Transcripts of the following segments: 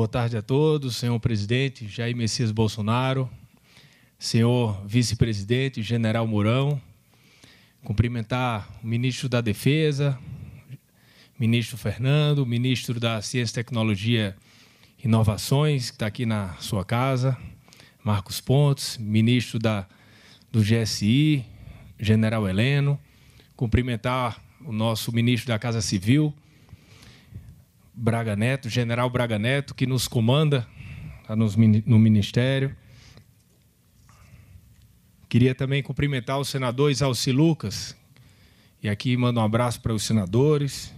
Boa tarde a todos, senhor presidente Jair Messias Bolsonaro, senhor vice-presidente General Mourão, cumprimentar o ministro da Defesa, ministro Fernando, ministro da Ciência, Tecnologia e Inovações, que está aqui na sua casa, Marcos Pontes, ministro da, do GSI, General Heleno, cumprimentar o nosso ministro da Casa Civil, Braga Neto, General Braga Neto, que nos comanda tá no Ministério. Queria também cumprimentar o senador Isalci Lucas, e aqui mando um abraço para os senadores,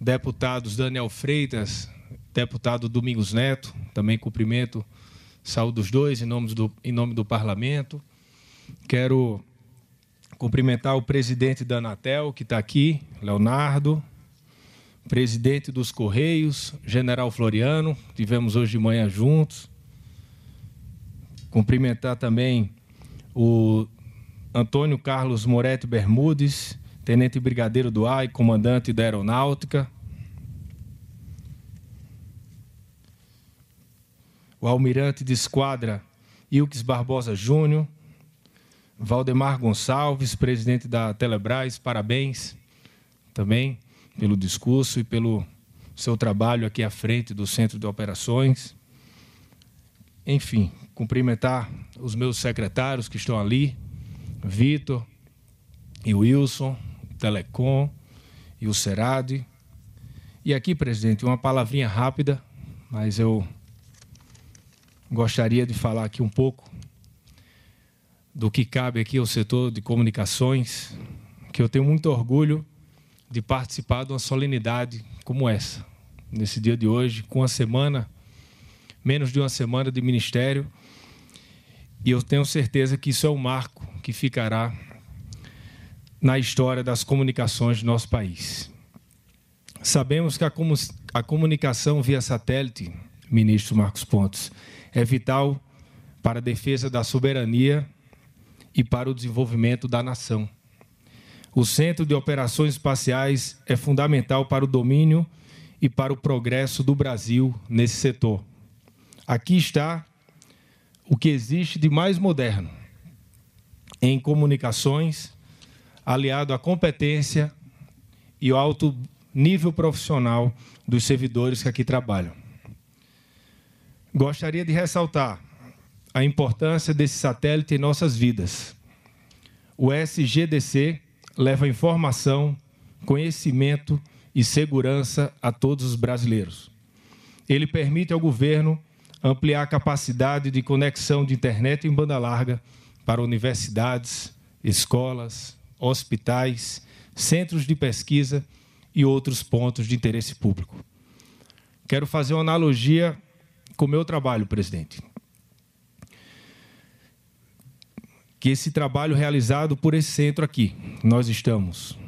deputados Daniel Freitas, deputado Domingos Neto, também cumprimento, saúde os dois em nome do, em nome do parlamento. Quero cumprimentar o presidente da Anatel, que está aqui, Leonardo, presidente dos Correios, General Floriano, tivemos hoje de manhã juntos. Cumprimentar também o Antônio Carlos Moretti Bermudes, tenente brigadeiro do AI, comandante da Aeronáutica. O almirante de esquadra Ilques Barbosa Júnior, Valdemar Gonçalves, presidente da Telebrás, parabéns também pelo discurso e pelo seu trabalho aqui à frente do Centro de Operações. Enfim, cumprimentar os meus secretários que estão ali, Vitor e Wilson, Telecom e o Serade. E aqui, presidente, uma palavrinha rápida, mas eu gostaria de falar aqui um pouco do que cabe aqui ao setor de comunicações, que eu tenho muito orgulho de participar de uma solenidade como essa, nesse dia de hoje, com uma semana, menos de uma semana de ministério. E eu tenho certeza que isso é um marco que ficará na história das comunicações do nosso país. Sabemos que a, a comunicação via satélite, ministro Marcos Pontes, é vital para a defesa da soberania e para o desenvolvimento da nação. O Centro de Operações Espaciais é fundamental para o domínio e para o progresso do Brasil nesse setor. Aqui está o que existe de mais moderno em comunicações, aliado à competência e ao alto nível profissional dos servidores que aqui trabalham. Gostaria de ressaltar a importância desse satélite em nossas vidas. O SGDC leva informação, conhecimento e segurança a todos os brasileiros. Ele permite ao governo ampliar a capacidade de conexão de internet em banda larga para universidades, escolas, hospitais, centros de pesquisa e outros pontos de interesse público. Quero fazer uma analogia com o meu trabalho, presidente. Que esse trabalho realizado por esse centro aqui, nós estamos,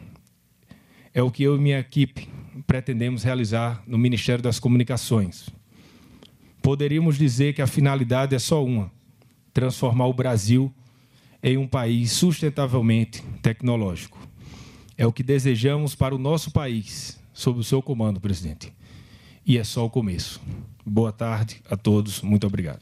é o que eu e minha equipe pretendemos realizar no Ministério das Comunicações. Poderíamos dizer que a finalidade é só uma: transformar o Brasil em um país sustentavelmente tecnológico. É o que desejamos para o nosso país, sob o seu comando, presidente. E é só o começo. Boa tarde a todos, muito obrigado.